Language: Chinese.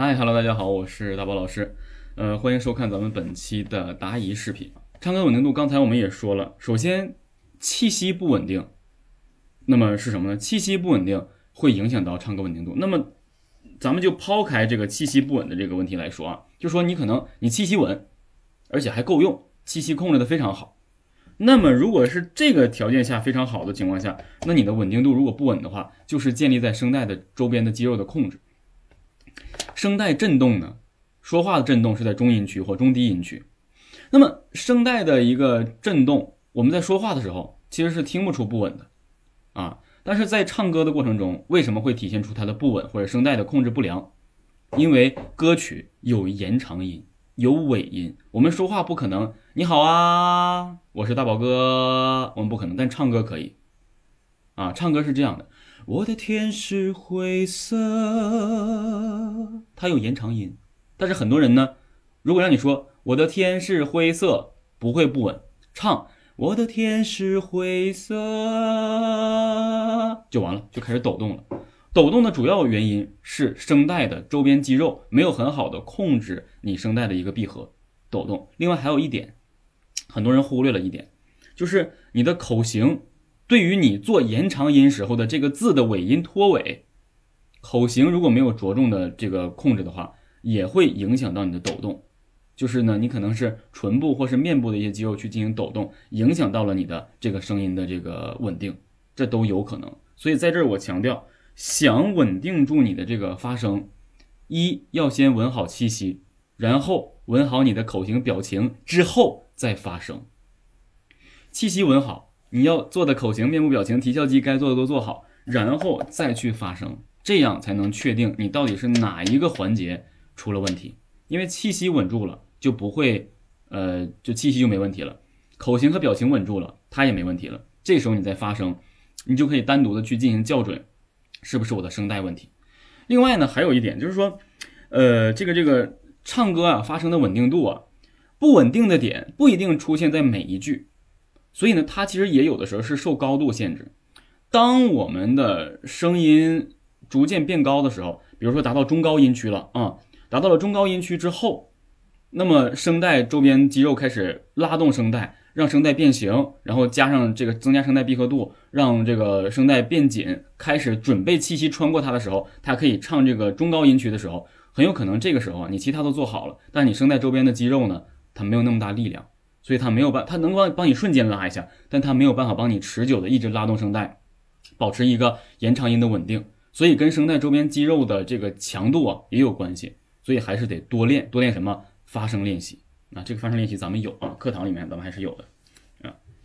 嗨，Hello，大家好，我是大宝老师，呃，欢迎收看咱们本期的答疑视频。唱歌稳定度，刚才我们也说了，首先气息不稳定，那么是什么呢？气息不稳定会影响到唱歌稳定度。那么咱们就抛开这个气息不稳的这个问题来说啊，就说你可能你气息稳，而且还够用，气息控制的非常好。那么如果是这个条件下非常好的情况下，那你的稳定度如果不稳的话，就是建立在声带的周边的肌肉的控制。声带振动呢，说话的振动是在中音区或中低音区。那么声带的一个振动，我们在说话的时候其实是听不出不稳的啊。但是在唱歌的过程中，为什么会体现出它的不稳或者声带的控制不良？因为歌曲有延长音，有尾音。我们说话不可能，你好啊，我是大宝哥，我们不可能。但唱歌可以啊，唱歌是这样的。我的天是灰色，它有延长音，但是很多人呢，如果让你说我的天是灰色，不会不稳，唱我的天是灰色就完了，就开始抖动了。抖动的主要原因是声带的周边肌肉没有很好的控制你声带的一个闭合抖动。另外还有一点，很多人忽略了一点，就是你的口型。对于你做延长音时候的这个字的尾音拖尾，口型如果没有着重的这个控制的话，也会影响到你的抖动。就是呢，你可能是唇部或是面部的一些肌肉去进行抖动，影响到了你的这个声音的这个稳定，这都有可能。所以在这儿我强调，想稳定住你的这个发声，一要先稳好气息，然后稳好你的口型表情之后再发声，气息稳好。你要做的口型、面部表情、提笑肌该做的都做好，然后再去发声，这样才能确定你到底是哪一个环节出了问题。因为气息稳住了，就不会，呃，就气息就没问题了。口型和表情稳住了，它也没问题了。这时候你再发声，你就可以单独的去进行校准，是不是我的声带问题？另外呢，还有一点就是说，呃，这个这个唱歌啊，发声的稳定度啊，不稳定的点不一定出现在每一句。所以呢，它其实也有的时候是受高度限制。当我们的声音逐渐变高的时候，比如说达到中高音区了啊，达到了中高音区之后，那么声带周边肌肉开始拉动声带，让声带变形，然后加上这个增加声带闭合度，让这个声带变紧，开始准备气息穿过它的时候，它可以唱这个中高音区的时候，很有可能这个时候啊，你其他都做好了，但你声带周边的肌肉呢，它没有那么大力量。所以它没有办，它能帮帮你瞬间拉一下，但它没有办法帮你持久的一直拉动声带，保持一个延长音的稳定。所以跟声带周边肌肉的这个强度啊也有关系。所以还是得多练，多练什么发声练习啊？这个发声练习咱们有啊，课堂里面咱们还是有的。